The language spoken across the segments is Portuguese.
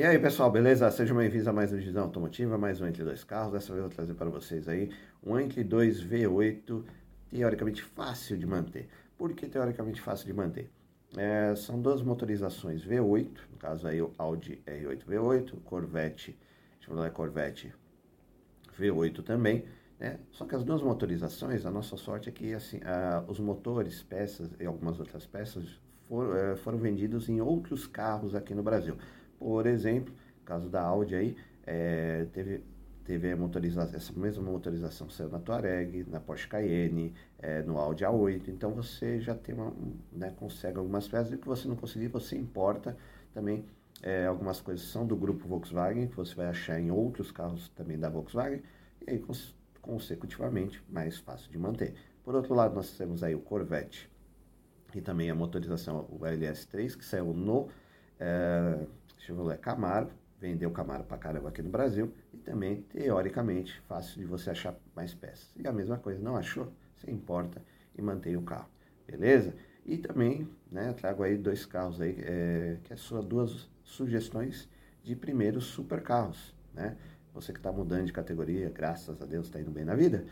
E aí pessoal, beleza? Sejam bem-vindos a mais um Visão Automotiva, mais um Entre Dois Carros. Dessa vez eu vou trazer para vocês aí um Entre 2 V8 teoricamente fácil de manter. Por que teoricamente fácil de manter? É, são duas motorizações V8, no caso aí o Audi R8 V8, Corvette, Chevrolet Corvette V8 também, né? Só que as duas motorizações, a nossa sorte é que assim, a, os motores, peças e algumas outras peças é, foram vendidos em outros carros aqui no Brasil. Por exemplo, caso da Audi aí, é, teve, teve motorização, essa mesma motorização saiu na Touareg, na Porsche Cayenne, é, no Audi A8, então você já tem uma, né, consegue algumas peças, e que você não conseguir, você importa também é, algumas coisas são do grupo Volkswagen, que você vai achar em outros carros também da Volkswagen, e aí, cons consecutivamente, mais fácil de manter. Por outro lado, nós temos aí o Corvette, e também a motorização, o LS3, que saiu no é, Chevrolet Camaro, vendeu Camaro pra caramba aqui no Brasil e também, teoricamente, fácil de você achar mais peças. E a mesma coisa, não achou? Você importa e mantém o carro, beleza? E também, né, trago aí dois carros aí, é, que é sua duas sugestões de primeiros super carros, né? Você que está mudando de categoria, graças a Deus está indo bem na vida,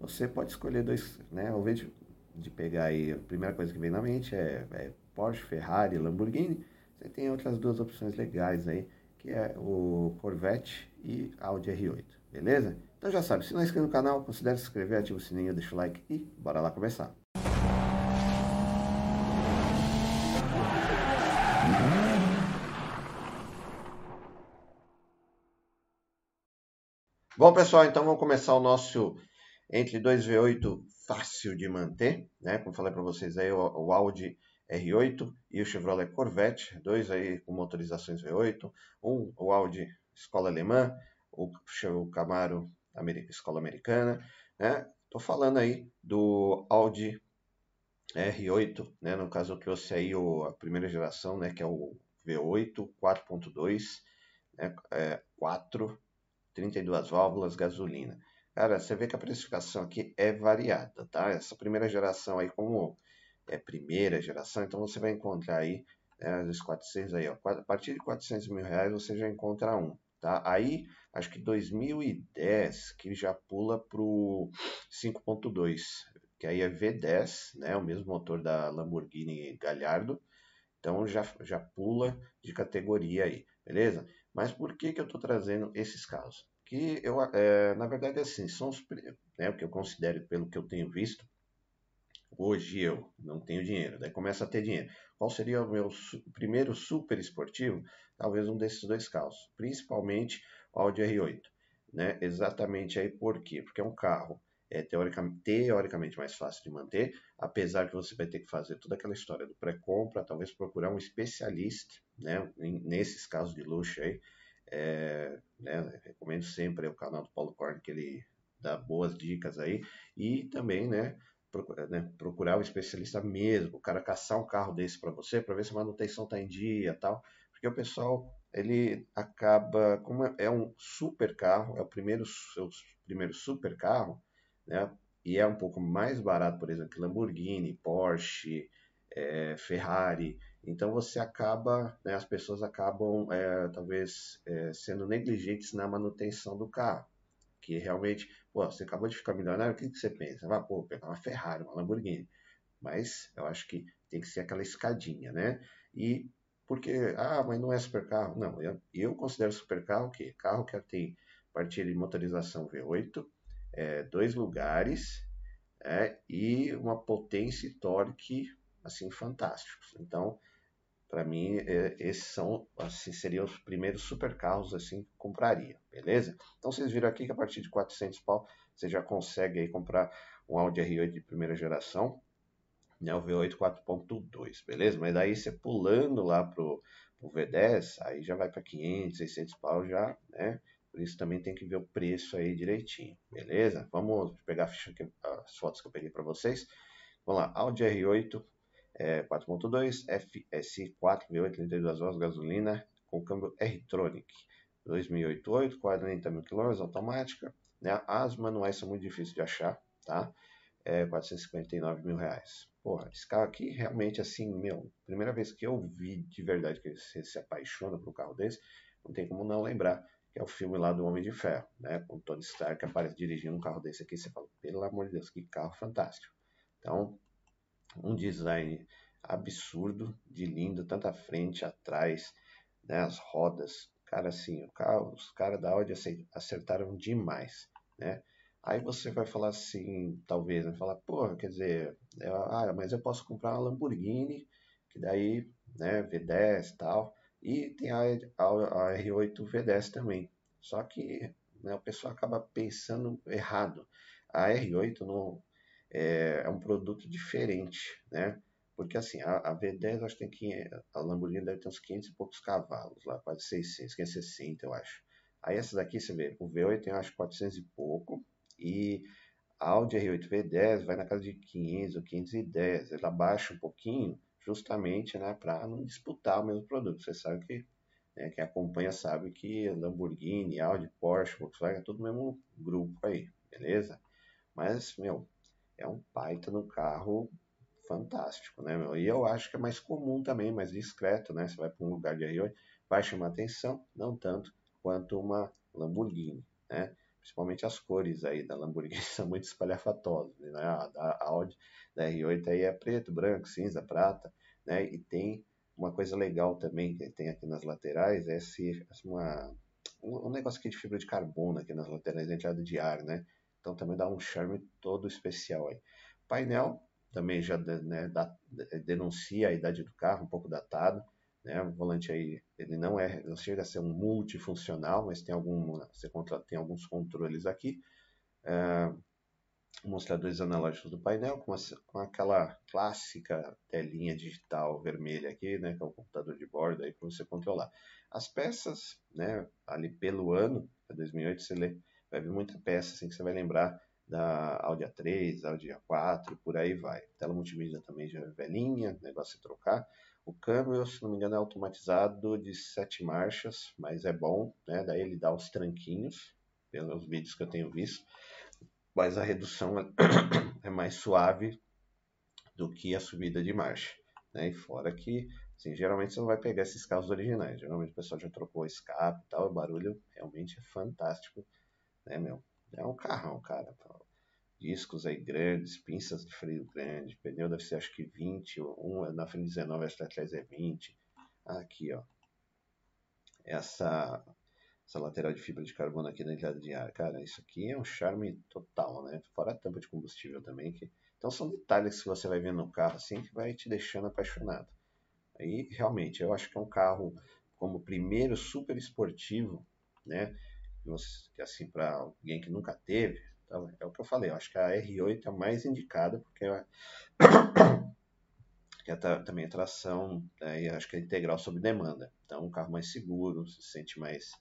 você pode escolher dois, né? Ao invés de, de pegar aí, a primeira coisa que vem na mente é, é Porsche, Ferrari, Lamborghini, você tem outras duas opções legais aí, que é o Corvette e Audi R8, beleza? Então já sabe, se não é inscrito no canal, considere se inscrever, ativa o sininho, deixa o like e bora lá começar. Bom pessoal, então vamos começar o nosso entre 2V8 fácil de manter, né? Como falei para vocês aí, o, o Audi R8 e o Chevrolet Corvette, dois aí com motorizações V8, um o Audi escola alemã, o, o Camaro América, escola americana, né? Tô falando aí do Audi R8, né? No caso eu trouxe aí o, a primeira geração, né? Que é o V8 4.2, né? É, 4, 32 válvulas, gasolina. Cara, você vê que a precificação aqui é variada, tá? Essa primeira geração aí, como é primeira geração, então você vai encontrar aí, né, os 400 aí, ó, a partir de 400 mil reais você já encontra um, tá? Aí, acho que 2010 que já pula pro 5.2, que aí é V10, né, o mesmo motor da Lamborghini Gallardo, então já, já pula de categoria aí, beleza? Mas por que que eu estou trazendo esses carros? Que eu, é, na verdade, assim, são os, né, o que eu considero, pelo que eu tenho visto, Hoje eu não tenho dinheiro, daí começa a ter dinheiro. Qual seria o meu su primeiro super esportivo? Talvez um desses dois carros, principalmente o Audi R8. Né? Exatamente aí por quê? Porque é um carro é, teoricamente, teoricamente mais fácil de manter, apesar que você vai ter que fazer toda aquela história do pré-compra, talvez procurar um especialista né? nesses casos de luxo aí. É, né? Recomendo sempre o canal do Paulo Korn, que ele dá boas dicas aí. E também, né? Procurar, né, procurar o especialista mesmo, o cara caçar um carro desse para você, para ver se a manutenção está em dia tal, porque o pessoal ele acaba, como é, é um super carro, é o primeiro, seu primeiro super carro, né, e é um pouco mais barato, por exemplo, que Lamborghini, Porsche, é, Ferrari, então você acaba, né, as pessoas acabam é, talvez é, sendo negligentes na manutenção do carro que realmente, pô, você acabou de ficar milionário, o que, que você pensa? Vai, pô, pegar uma Ferrari, uma Lamborghini. Mas eu acho que tem que ser aquela escadinha, né? E porque, ah, mas não é super carro. Não, eu, eu considero super carro o quê? Carro que tem partilha de motorização V8, é, dois lugares é, e uma potência e torque assim fantásticos. Então, para mim, é, esses são, assim, seriam os primeiros super carros assim que compraria, beleza? Então vocês viram aqui que a partir de 400 pau você já consegue aí comprar um Audi R8 de primeira geração, né, o V8 4.2, beleza? Mas daí você pulando lá pro, pro V10, aí já vai para 500, 600 pau já, né? Por isso também tem que ver o preço aí direitinho, beleza? Vamos pegar a ficha que, as fotos que eu peguei para vocês. Vamos lá, Audi R8 é, 4.2, FSI4, 32 horas, gasolina, com câmbio R-Tronic, 2008, 40 mil km, automática, né? As manuais são muito difíceis de achar, tá? É, 459 mil reais. Porra, esse carro aqui realmente assim, meu, primeira vez que eu vi de verdade que você se apaixona por um carro desse, não tem como não lembrar que é o filme lá do Homem de Ferro, né? Com Tony Stark aparece dirigindo um carro desse aqui, você fala, pelo amor de Deus, que carro fantástico. Então, um design absurdo, de lindo, tanto à frente, atrás, né? As rodas, cara, assim, o carro, os caras da Audi acertaram demais, né? Aí você vai falar assim, talvez, vai falar, pô, quer dizer, eu, ah, mas eu posso comprar uma Lamborghini, que daí, né, V10 e tal, e tem a, a, a R8 V10 também. Só que né, o pessoal acaba pensando errado. A R8 não, é, é um produto diferente, né? Porque assim, a, a V10 acho que tem que a Lamborghini deve ter uns 500 e poucos cavalos lá, quase 600, 560 eu acho. Aí essa daqui você vê, o V8 tem acho 400 e pouco e a Audi R8 V10 vai na casa de 500 ou 510, ela baixa um pouquinho justamente né, para não disputar o mesmo produto. Você sabe que né, quem acompanha sabe que Lamborghini, Audi, Porsche, Volkswagen é tudo o mesmo grupo aí, beleza? Mas, meu, é um baita no carro fantástico, né, meu? E eu acho que é mais comum também, mais discreto, né? Você vai para um lugar de R8, vai chamar atenção, não tanto quanto uma Lamborghini, né? Principalmente as cores aí da Lamborghini são muito espalhafatosas, né? A da Audi, da R8 aí é preto, branco, cinza, prata, né? E tem uma coisa legal também que tem aqui nas laterais, é esse, uma, um, negócio aqui de fibra de carbono aqui nas laterais, entrada de ar, né? Então também dá um charme todo especial aí. Painel também já né, dá, denuncia a idade do carro, um pouco datado. Né? O volante aí, ele não é, não chega a ser um multifuncional, mas tem, algum, você contra, tem alguns controles aqui. É, mostradores analógicos do painel, com, com, aquela clássica telinha digital vermelha aqui, né, que é o computador de bordo aí para você controlar. As peças, né, ali pelo ano, é 2008, você lê, vai ver muita peça assim que você vai lembrar da Audi A3, Audi A4, por aí vai. Tela multimídia também já é velhinha, negócio de trocar. O câmbio, se não me engano, é automatizado de sete marchas, mas é bom, né? Daí ele dá os tranquinhos, pelos vídeos que eu tenho visto. Mas a redução é mais suave do que a subida de marcha. Né? E fora que, assim, geralmente você não vai pegar esses carros originais. Geralmente o pessoal já trocou escape e tal. O barulho realmente é fantástico, né, meu? É um carrão, cara discos aí grandes, pinças de freio grande, pneu deve ser acho que 20, um na frente 19, acho que atrás é 20. Aqui, ó. Essa, essa lateral de fibra de carbono aqui na entrada de ar, cara, isso aqui é um charme total, né? Fora a tampa de combustível também, que... Então são detalhes que você vai ver no carro assim que vai te deixando apaixonado. Aí, realmente, eu acho que é um carro como primeiro super esportivo, né? Que assim, para alguém que nunca teve, então, é o que eu falei, eu acho que a R8 é a mais indicada, porque é, é também a tração, né, e acho que é integral sob demanda. Então, um carro mais seguro, se sente mais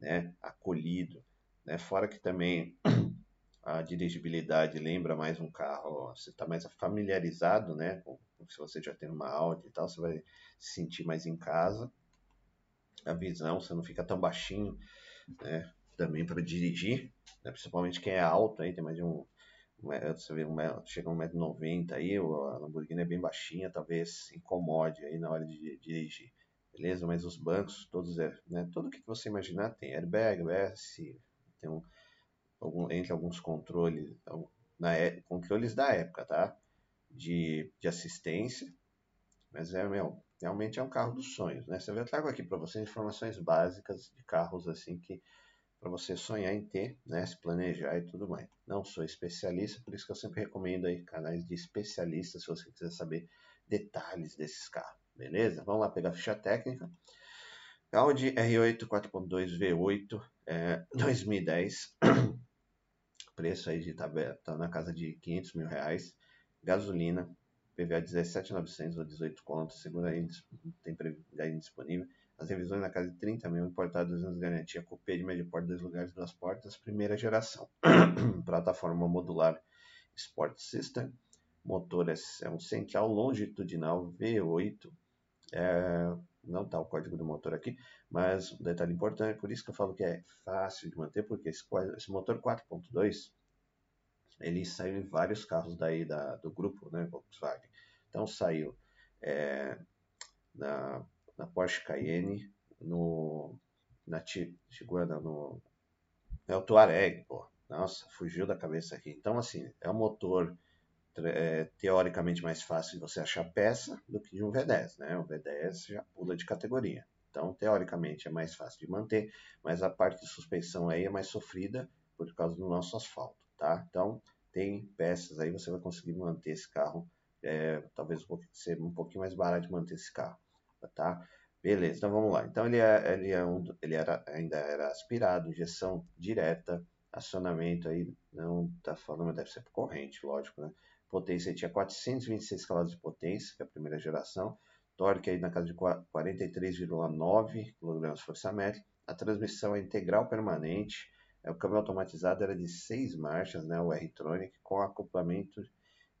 né, acolhido. Né? Fora que também a dirigibilidade lembra mais um carro, você está mais familiarizado, né? Com, se você já tem uma Audi e tal, você vai se sentir mais em casa. A visão, você não fica tão baixinho, né? Também para dirigir, né? principalmente quem é alto, aí, tem mais de um, você vê, um, chega a 1,90m aí, a Lamborghini é bem baixinha, talvez incomode aí na hora de dirigir, beleza? Mas os bancos, todos, é, né, tudo que você imaginar tem airbag, ABS, tem um, algum, entre alguns controles, na, é, controles da época, tá? De, de assistência, mas é, meu, realmente é um carro dos sonhos, né? Eu trago aqui para vocês informações básicas de carros assim que para você sonhar em ter, né, se planejar e tudo mais. Não sou especialista, por isso que eu sempre recomendo aí canais de especialistas se você quiser saber detalhes desses carros, beleza? Vamos lá pegar a ficha técnica. Audi R8 4.2 V8 é, 2010, preço aí de tabela, tá na casa de 500 mil reais, gasolina, PVA 17.900 ou 18 contos, segura aí, tem aí disponível. As revisões na casa de 30 mil, importados anos garantia, cupê de médio porte, dois lugares, duas portas, primeira geração. Plataforma modular Sport System. Motor é, é um central longitudinal V8. É, não está o código do motor aqui, mas um detalhe importante, por isso que eu falo que é fácil de manter, porque esse, esse motor 4.2 ele saiu em vários carros daí da, do grupo, né, Volkswagen. Então saiu é, na na Porsche Cayenne, no, na Tiguana, no é o Tuareg, pô. Nossa, fugiu da cabeça aqui. Então, assim, é um motor é, teoricamente mais fácil de você achar peça do que de um V10, né? O V10 já pula de categoria. Então, teoricamente, é mais fácil de manter, mas a parte de suspensão aí é mais sofrida por causa do nosso asfalto, tá? Então, tem peças aí, você vai conseguir manter esse carro, é, talvez ser um pouquinho mais barato de manter esse carro, tá? Beleza, então vamos lá. Então ele, é, ele, é um, ele era, ainda era aspirado, injeção direta, acionamento aí, não está falando, mas deve ser por corrente, lógico, né? Potência tinha 426 cavalos de potência, que é a primeira geração. Torque aí na casa de 43,9 kgfm. A transmissão é integral permanente. É, o câmbio automatizado era de 6 marchas, né, o R-Tronic, com acoplamento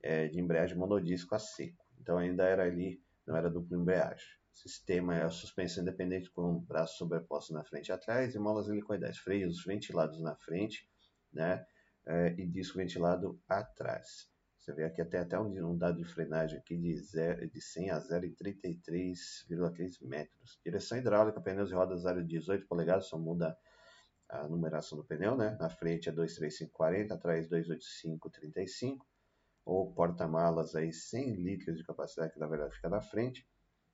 é, de embreagem monodisco a seco. Então ainda era ali, não era duplo embreagem sistema é a suspensão independente com braços sobrepostos na frente e atrás e molas helicoidais, freios ventilados na frente, né, é, e disco ventilado atrás. Você vê aqui até, até um, um dado de frenagem aqui de, zero, de 100 a 0 em 33,3 metros. Direção hidráulica, pneus e rodas aro 18 polegadas, só muda a numeração do pneu, né? Na frente é 23540, atrás 28535. Ou porta-malas aí 100 litros de capacidade, que na verdade fica na frente.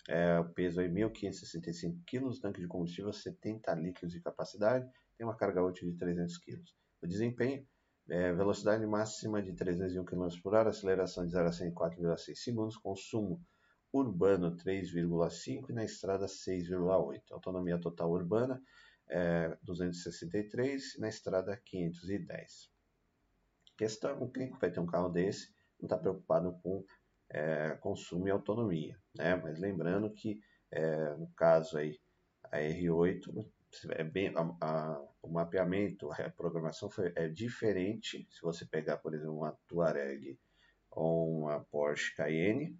É, peso aí 1.565 kg, tanque de combustível 70 litros de capacidade, tem uma carga útil de 300 kg. O desempenho, é, velocidade máxima de 301 km por hora, aceleração de 0 a 100 em 4,6 segundos, consumo urbano 3,5 e na estrada 6,8. Autonomia total urbana é, 263 e na estrada 510. Questão, quem vai ter um carro desse não está preocupado com é, consumo e autonomia. Né? Mas lembrando que, é, no caso aí, a R8 é bem, a, a, o mapeamento, a programação foi, é diferente se você pegar, por exemplo, uma Touareg ou uma Porsche Cayenne,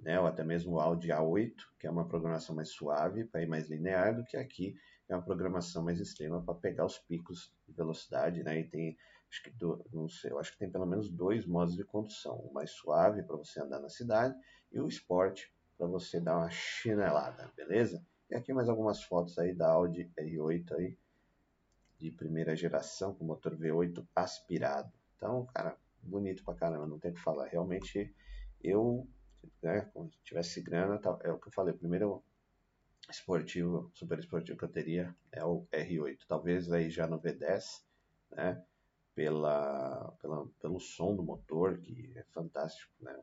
né, ou até mesmo o Audi A8, que é uma programação mais suave, para ir mais linear, do que aqui, é uma programação mais extrema para pegar os picos de velocidade, né, e tem acho que do, não sei, eu acho que tem pelo menos dois modos de condução, o mais suave para você andar na cidade e o esporte para você dar uma chinelada, beleza? E aqui mais algumas fotos aí da Audi R8 aí de primeira geração com motor V8 aspirado. Então, cara, bonito pra caramba, não tem o que falar. Realmente eu, né, se tivesse grana, é o que eu falei, primeiro esportivo, super esportivo que eu teria é o R8, talvez aí já no V10, né? Pela, pela, pelo som do motor, que é fantástico, né?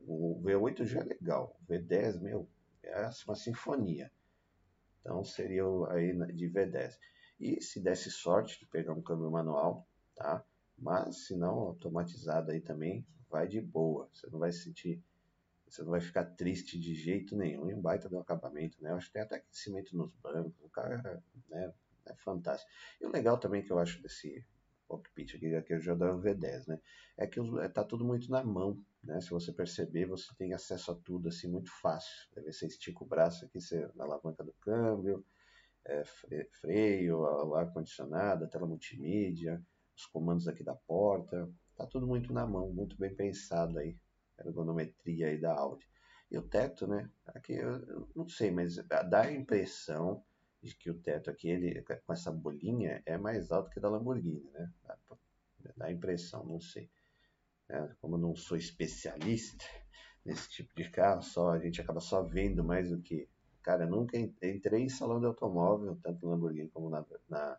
O V8 já é legal, o V10, meu, é uma sinfonia. Então seria aí de V10. E se desse sorte de pegar um câmbio manual, tá? Mas se não, automatizado aí também, vai de boa. Você não vai sentir, você não vai ficar triste de jeito nenhum. E um baita do acabamento, né? Eu acho que tem até aquecimento nos bancos, o cara, né? É fantástico. E o legal também que eu acho desse cockpit aqui, aqui dá o V10, né? É que está tudo muito na mão, né? Se você perceber, você tem acesso a tudo assim muito fácil. Deve você estica o braço aqui, você, na alavanca do câmbio, é, freio, ar-condicionado, tela multimídia, os comandos aqui da porta. Tá tudo muito na mão, muito bem pensado aí, ergonometria aí da Audi. E o teto, né? Aqui eu, eu não sei, mas dá a impressão de que o teto aqui, ele, com essa bolinha, é mais alto que da Lamborghini, né? Dá, dá a impressão, não sei. É, como eu não sou especialista nesse tipo de carro, só a gente acaba só vendo mais do que. Cara, eu nunca entrei em salão de automóvel, tanto na Lamborghini como na, na,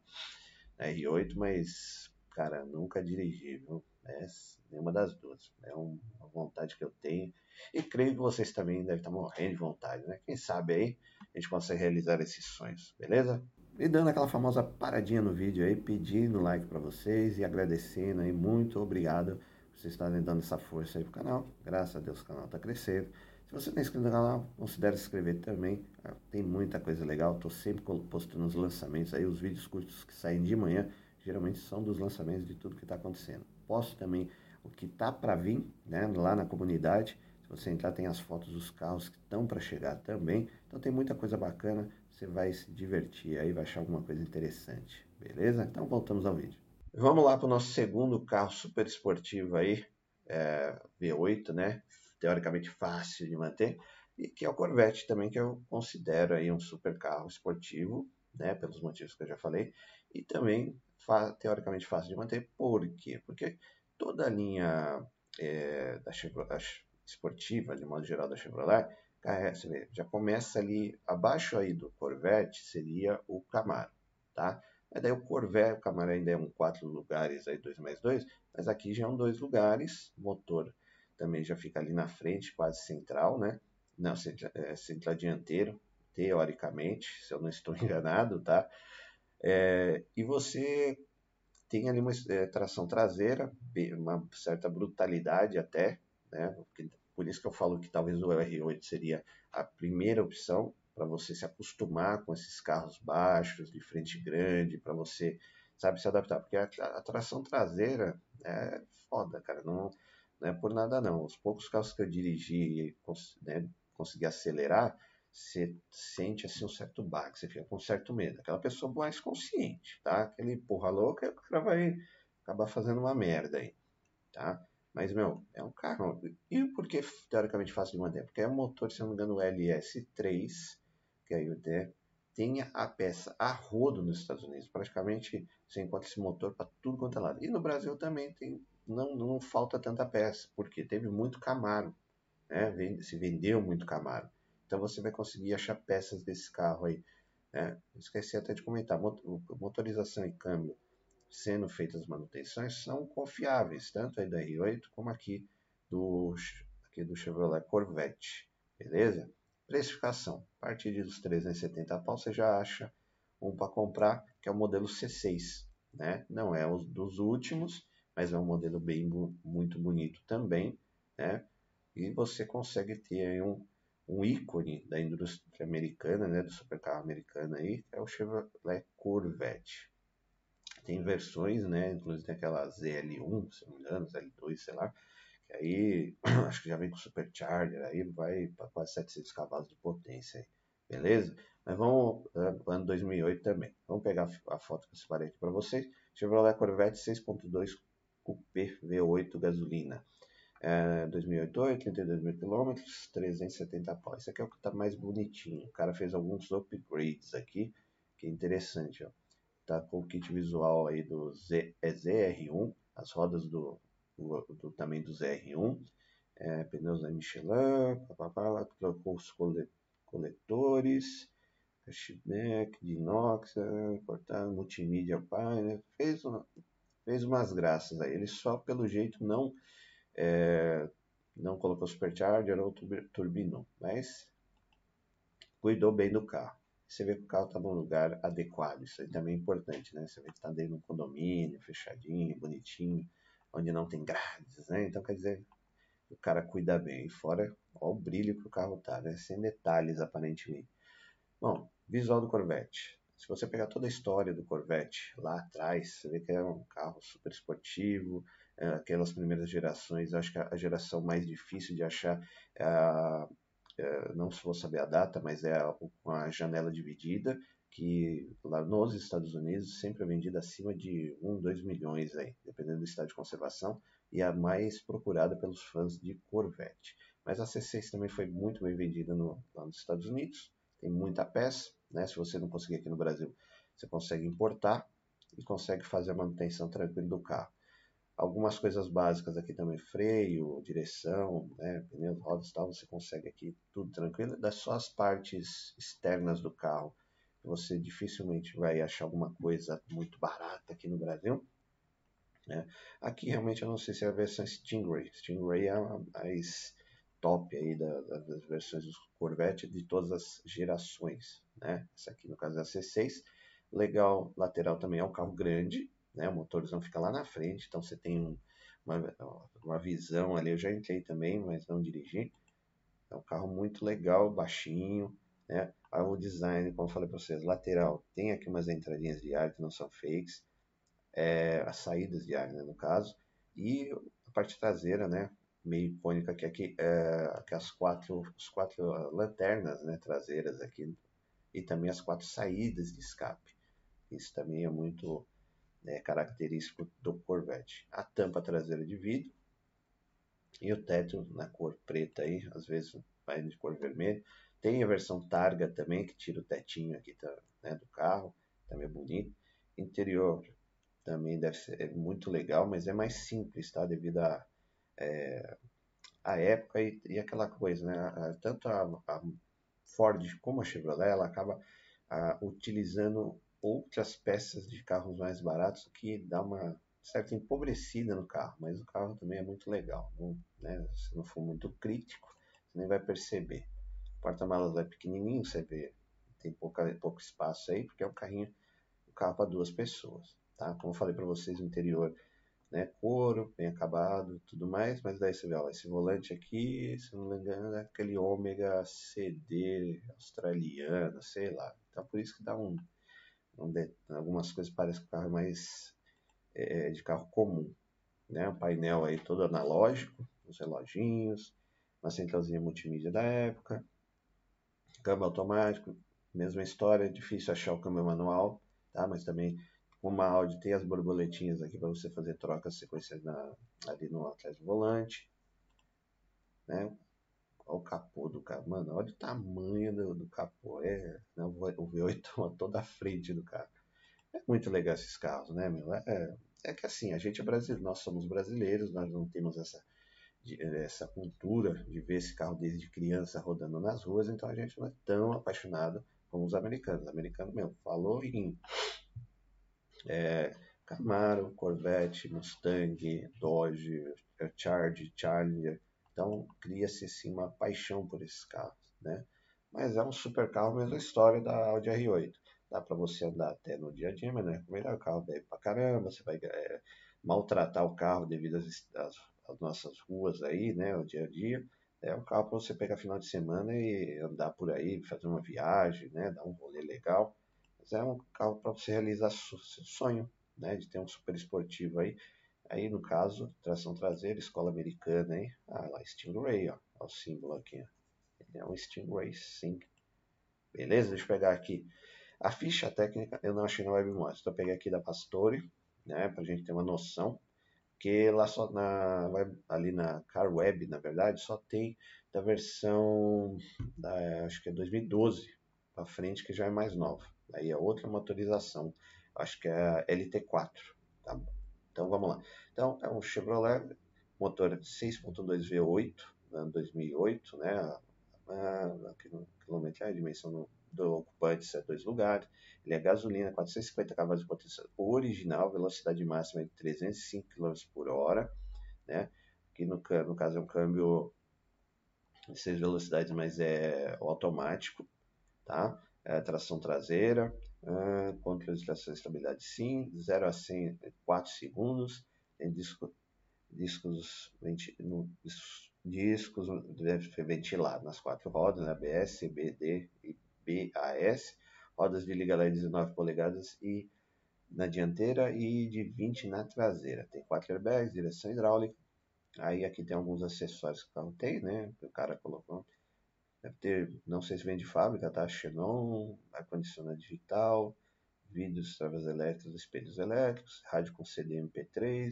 na R8, mas, cara, nunca dirigi, viu? É, nenhuma das duas. É uma vontade que eu tenho. E creio que vocês também devem estar morrendo de vontade, né? Quem sabe aí a gente consegue realizar esses sonhos, beleza? E dando aquela famosa paradinha no vídeo aí, pedindo like para vocês e agradecendo aí, muito obrigado por vocês estarem dando essa força aí pro canal. Graças a Deus o canal está crescendo. Se você não é inscrito no canal, considere se inscrever também. Ah, tem muita coisa legal, estou sempre postando os lançamentos aí, os vídeos curtos que saem de manhã, geralmente são dos lançamentos de tudo que está acontecendo. Posto também o que está para vir, né, lá na comunidade você entrar, tem as fotos dos carros que estão para chegar também. Então tem muita coisa bacana, você vai se divertir aí, vai achar alguma coisa interessante, beleza? Então voltamos ao vídeo. Vamos lá para o nosso segundo carro super esportivo aí, é, V8, né? Teoricamente fácil de manter, e que é o Corvette também, que eu considero aí um super carro esportivo, né, pelos motivos que eu já falei, e também teoricamente fácil de manter. Por quê? Porque toda a linha é, da Chevrolet, esportiva, de modo geral, da Chevrolet, você vê, já começa ali, abaixo aí do Corvette, seria o Camaro, tá? Mas daí o Corvette, o Camaro ainda é um quatro lugares, aí dois mais dois, mas aqui já é um dois lugares, motor também já fica ali na frente, quase central, né? Não, central, é, central dianteiro, teoricamente, se eu não estou enganado, tá? É, e você tem ali uma é, tração traseira, uma certa brutalidade até, né? Por isso que eu falo que talvez o R8 seria a primeira opção para você se acostumar com esses carros baixos, de frente grande, para você, sabe, se adaptar. Porque a, a, tração traseira é foda, cara. Não, não é por nada não. Os poucos carros que eu dirigi e né, consegui acelerar, você sente assim um certo baque, você fica com um certo medo. Aquela pessoa mais consciente, tá? Aquele porra louca, o cara vai acabar fazendo uma merda aí, tá? Mas, meu, é um carro. E por que teoricamente fácil de manter? Porque é um motor, se não me engano, LS3, que aí né, tem a peça a rodo nos Estados Unidos. Praticamente você encontra esse motor para tudo quanto é lado. E no Brasil também tem, não, não falta tanta peça, porque teve muito Camaro. Né? Se vendeu muito Camaro. Então você vai conseguir achar peças desse carro aí. Né? Esqueci até de comentar, motorização e câmbio sendo feitas manutenções são confiáveis, tanto aí da R8 como aqui do, aqui do Chevrolet Corvette, beleza? Precificação, a partir dos 370 pau você já acha um para comprar, que é o modelo C6, né? Não é um dos últimos, mas é um modelo bem muito bonito também, né? E você consegue ter um, um ícone da indústria americana, né, do supercarro americano aí, é o Chevrolet Corvette. Tem versões, né, inclusive tem aquela ZL1, se não me engano, ZL2, sei lá, que aí acho que já vem com supercharger, aí vai para quase 700 cavalos de potência aí, beleza? Mas vamos, uh, ano 2008 também. Vamos pegar a foto que eu separei aqui para vocês. Chevrolet Corvette 6.2 Coupé V8 gasolina é, 2008, 32 mil quilômetros, 370 pau. Esse aqui é o que está mais bonitinho. O cara fez alguns upgrades aqui, que é interessante, ó. Tá com o kit visual aí do Z, é ZR1, as rodas do, do, do também do ZR1, é, pneus da Michelin, papapá, trocou os coletores, cashback de inox, é, cortado, multimídia painel, fez, uma, fez umas graças aí. Ele só pelo jeito não é, não colocou supercharger ou turbinou, mas cuidou bem do carro. Você vê que o carro está num lugar adequado, isso aí também é importante, né? Você vê que está dentro de um condomínio, fechadinho, bonitinho, onde não tem grades, né? Então quer dizer, o cara cuida bem. E fora, olha o brilho que o carro tá, né? Sem detalhes aparentemente. Bom, visual do Corvette. Se você pegar toda a história do Corvette lá atrás, você vê que é um carro super esportivo, aquelas primeiras gerações, acho que a geração mais difícil de achar é a, é, não vou saber a data, mas é a, a janela dividida, que lá nos Estados Unidos sempre é vendida acima de 1, 2 milhões, aí, dependendo do estado de conservação, e a mais procurada pelos fãs de Corvette. Mas a C6 também foi muito bem vendida no, lá nos Estados Unidos, tem muita peça, né? se você não conseguir aqui no Brasil, você consegue importar e consegue fazer a manutenção tranquila do carro. Algumas coisas básicas aqui também, freio, direção, né, pneus, rodas e tal, você consegue aqui tudo tranquilo. Das só as partes externas do carro, você dificilmente vai achar alguma coisa muito barata aqui no Brasil. Né? Aqui realmente eu não sei se é a versão Stingray. Stingray é a mais top aí da, das versões do Corvette de todas as gerações. Né? Essa aqui no caso é a C6. Legal, lateral também é um carro grande, né? O motorzão fica lá na frente, então você tem um, uma, uma visão ali. Eu já entrei também, mas não dirigi. É um carro muito legal, baixinho, né? O design, como eu falei para vocês, lateral, tem aqui umas entradinhas de ar que não são fakes, é, as saídas de ar, né, no caso, e a parte traseira, né, meio icônica que aqui, é, que as quatro, as quatro lanternas, né, traseiras aqui, e também as quatro saídas de escape. Isso também é muito né, característico do Corvette. A tampa traseira de vidro e o teto na cor preta aí, às vezes vai de cor vermelha. Tem a versão Targa também, que tira o tetinho aqui, né, do carro, também é bonito. Interior também deve ser é muito legal, mas é mais simples, tá? Devido a, é, a época e, e, aquela coisa, né? Tanto a, a, Ford como a Chevrolet, ela acaba a, utilizando outras peças de carros mais baratos que dá uma certa empobrecida no carro, mas o carro também é muito legal, não, né? Se não for muito crítico, você nem vai perceber. O porta-malas é pequenininho, você vê, tem pouca, pouco espaço aí, porque é um carrinho, um carro para duas pessoas tá? Como eu falei para vocês, o interior, né, couro, bem acabado, tudo mais, mas daí você vê, ó, esse volante aqui, se não me engano, é aquele ômega CD australiano, sei lá. Então por isso que dá um, um algumas coisas parecem o carro é mais é, de carro comum, né? Um painel aí todo analógico, os reloginhos, uma centralzinha multimídia da época, câmbio automático, mesma história, difícil achar o câmbio manual, tá? Mas também uma Audi tem as borboletinhas aqui para você fazer trocas sequências na, ali no atrás do volante. Né? Olha o capô do carro. Mano, olha o tamanho do, do capô. É, né? O V8 toma toda a frente do carro. É muito legal esses carros, né, meu? É, é, é que assim, a gente é brasileiro, nós somos brasileiros, nós não temos essa, essa cultura de ver esse carro desde criança rodando nas ruas, então a gente não é tão apaixonado como os americanos. Americano mesmo, falou em é, Camaro, Corvette, Mustang, Dodge, Charge, Challenger. Então cria-se assim uma paixão por esses carros, né? Mas é um super carro, mesma história da Audi R8. Dá para você andar até no dia a dia, mas não é melhor o carro daí para caramba. Você vai é, maltratar o carro devido às, às, às, nossas ruas aí, né? O dia a dia. É um carro para você pegar final de semana e andar por aí, fazer uma viagem, né? Dar um rolê legal. Mas é um carro para você realizar seu sonho, né, de ter um super esportivo aí. Aí, no caso, tração traseira, escola americana, hein? Ah, lá, Stingray, ó. Olha o símbolo aqui, ó. Ele é um Stingray, sim. Beleza? Deixa eu pegar aqui. A ficha técnica eu não achei na WebMods. Então, eu peguei aqui da Pastore, né? Pra gente ter uma noção. Que lá só na ali na Car Web, na verdade, só tem da versão da, acho que é 2012 para frente, que já é mais nova. Aí é outra motorização, acho que é a LT4. Tá Então vamos lá. Então é um Chevrolet, motor 6.2 V8, ano 2008, né? A, a quilometragem, a dimensão do ocupante é dois lugares. Ele é gasolina, 450 cavalos de potência original, velocidade máxima de 305 km por hora, né? Aqui no, no caso é um câmbio de seis velocidades, mas é automático, tá? é, tração traseira, é, controle de tração e estabilidade sim, 0 a 100 em 4 segundos, disco, discos, no, discos deve ser ventilado nas quatro rodas, ABS, né, CBD e BAS, rodas de liga led 19 polegadas e na dianteira e de 20 na traseira. Tem quatro airbags, direção hidráulica. Aí aqui tem alguns acessórios que o carro tem, né? Que o cara colocou. Deve ter, não sei se vem de fábrica, tá? Xenon, ar-condicionado digital, vidros, travas elétricas, espelhos elétricos, rádio com CD MP3,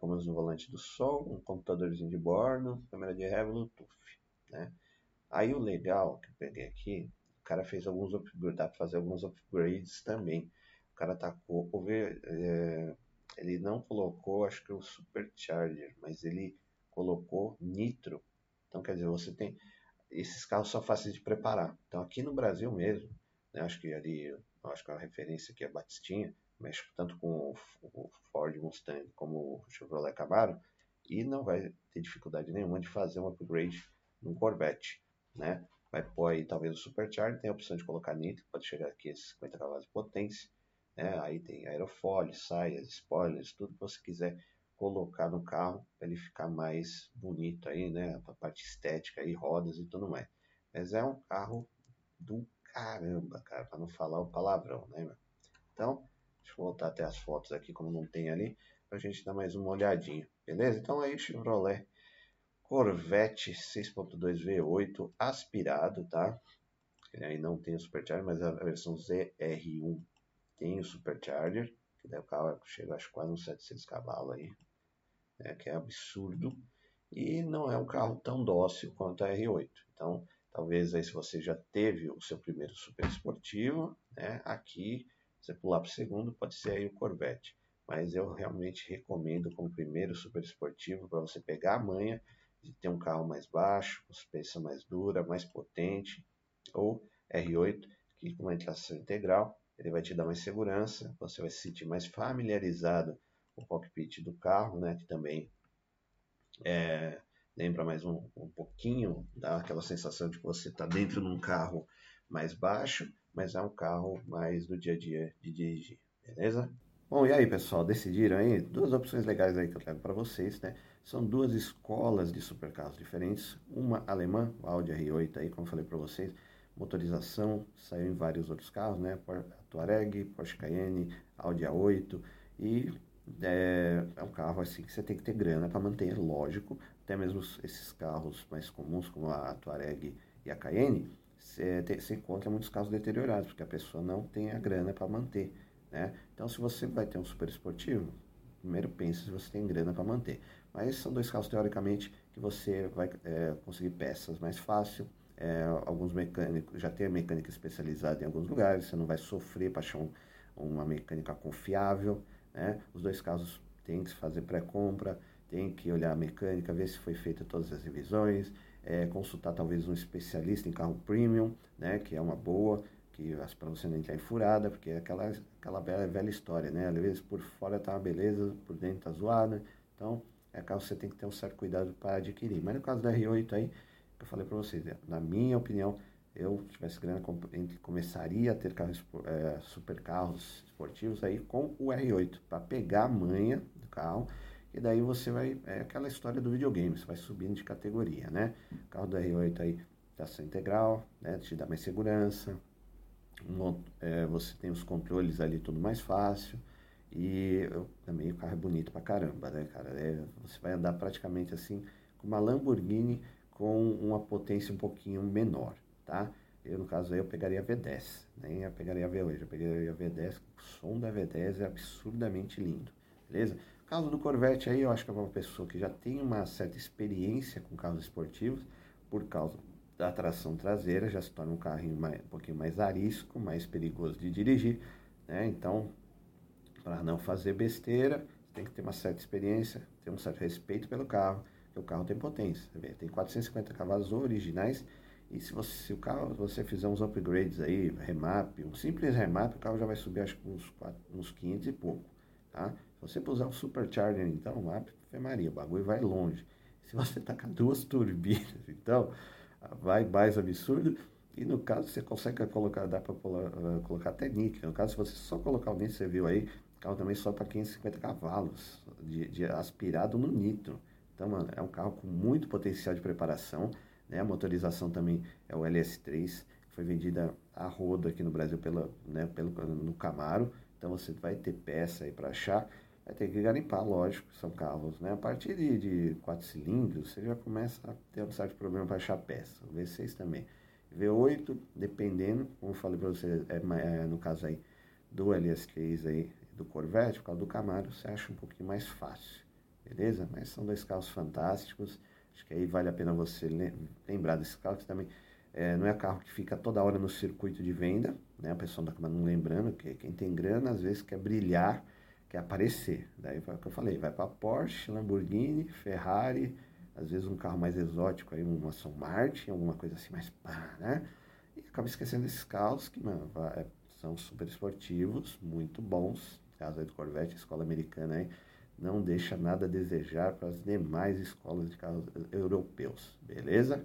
comandos no volante do som, um computadorzinho de bordo, câmera de ré, Bluetooth, né? Aí o legal que eu peguei aqui, o cara fez alguns upgrades, dá para fazer alguns upgrades também. O cara tacou, é, ele não colocou, acho que o Supercharger, mas ele colocou Nitro. Então quer dizer, você tem esses carros são fáceis de preparar. Então aqui no Brasil mesmo, né, acho que ali, acho que a referência aqui é Batistinha, mexe tanto com o Ford Mustang como o Chevrolet Camaro, e não vai ter dificuldade nenhuma de fazer um upgrade num Corvette, né? Vai pôr aí talvez o Supercharger, tem a opção de colocar nitro, pode chegar aqui a 50 cavalos de potência, né? Aí tem aerofólio, saias, spoilers, tudo que você quiser colocar no carro para ele ficar mais bonito aí, né? A parte estética aí, rodas e tudo mais. Mas é um carro do caramba, cara, para não falar o palavrão, né? Então, deixa eu voltar até as fotos aqui, como não tem ali, para a gente dar mais uma olhadinha, beleza? Então aí Chevrolet Corvette 6.2 V8 aspirado, tá? Ele aí não tem o Supercharger, mas a versão ZR1 tem o Supercharger, que daí o carro chega acho quase uns 700 cavalos aí, né, que é absurdo, e não é um carro tão dócil quanto a R8. Então, Talvez aí se você já teve o seu primeiro super esportivo, né? Aqui você pular para o segundo, pode ser aí o Corvette. Mas eu realmente recomendo como primeiro super esportivo para você pegar a manha de ter um carro mais baixo, com suspensão mais dura, mais potente, ou R8, que com uma tração integral, ele vai te dar mais segurança, você vai se sentir mais familiarizado com o cockpit do carro, né, que também é, lembra mais um, um pouquinho, dá aquela sensação de que você está dentro de um carro mais baixo, mas é um carro mais do dia a dia de dirigir, beleza? Bom, e aí pessoal, decidiram aí? Duas opções legais aí que eu trago para vocês, né? São duas escolas de supercarros diferentes, uma alemã, o Audi R8 aí, como eu falei para vocês, motorização, saiu em vários outros carros, né? Touareg, Porsche Cayenne, Audi A8 e é, é, um carro assim que você tem que ter grana para manter, lógico. Até mesmo esses carros mais comuns, como a Touareg e a Cayenne, você encontra muitos carros deteriorados, porque a pessoa não tem a grana para manter. Né? Então, se você vai ter um super esportivo, primeiro pense se você tem grana para manter. Mas são dois carros, teoricamente, que você vai é, conseguir peças mais fácil. É, alguns mecânicos, já tem mecânica especializada em alguns lugares, você não vai sofrer para achar um, uma mecânica confiável. Né? Os dois casos tem que fazer pré-compra, tem que olhar a mecânica, ver se foi feita todas as revisões, é, consultar talvez um especialista em carro premium, né, que é uma boa, que para você não entrar em furada, porque é aquela, aquela velha, velha história, né? Às vezes por fora tá uma beleza, por dentro tá zoada. Então, é carro que você tem que ter um certo cuidado para adquirir. Mas no caso da R8 aí, que eu falei para vocês, na minha opinião, eu tivesse grana, começaria a ter carros, é, super carros esportivos aí com o R8, para pegar a manha do carro, e daí você vai, é aquela história do videogame, você vai subindo de categoria, né? O carro do R8 aí, tração integral, né? Te dá mais segurança, um, é, você tem os controles ali tudo mais fácil, e eu, também o carro é bonito pra caramba, né, cara? É, você vai andar praticamente assim, com uma Lamborghini com uma potência um pouquinho menor tá? Eu, no caso aí, eu pegaria a V10, nem né? eu pegaria a V8, eu pegaria a V10, o som da V10 é absurdamente lindo, beleza? Caso do Corvette aí, eu acho que é uma pessoa que já tem uma certa experiência com carros esportivos, por causa da tração traseira, já se torna um carrinho mais, um pouquinho mais arisco, mais perigoso de dirigir, né? Então, para não fazer besteira, tem que ter uma certa experiência, ter um certo respeito pelo carro, porque o carro tem potência, tem 450 cavalos originais, e se você, se o carro, você fizer uns upgrades aí, remap, um simples remap, o carro já vai subir acho que uns, uns 500 e pouco, tá? Se você puser um supercharger, então, Ave Maria, o bagulho vai longe. Se você tacar duas turbinas, então, vai mais absurdo. E no caso, você consegue colocar, dá para uh, colocar até níquel. No caso, se você só colocar o níquel, você viu aí, o carro também só para 550 cavalos de, de aspirado no nitro. Então, mano, é um carro com muito potencial de preparação. Né? A motorização também é o LS3, que foi vendida a roda aqui no Brasil pela, né, pelo, no Camaro. Então você vai ter peça aí para achar. Vai ter que garimpar, lógico, são carros. Né? A partir de, de 4 cilindros, você já começa a ter um certo problema para achar peça. O V6 também. V8, dependendo, como eu falei para você, é, é, no caso aí do LS3 aí, do Corvette, por causa do Camaro, você acha um pouquinho mais fácil, beleza? Mas são dois carros fantásticos. Acho que aí vale a pena você lembrar desse carro, que também é, não é carro que fica toda hora no circuito de venda, né? A pessoa não acaba não lembrando que quem tem grana às vezes quer brilhar, quer aparecer. Daí foi o que eu falei, vai para Porsche, Lamborghini, Ferrari, às vezes um carro mais exótico, aí uma Aston Martin, alguma coisa assim mais pá, né? E acaba esquecendo desses carros que, mano, é, são super esportivos, muito bons. Caso aí do Corvette, escola americana aí, não deixa nada a desejar para as demais escolas de carros europeus, beleza?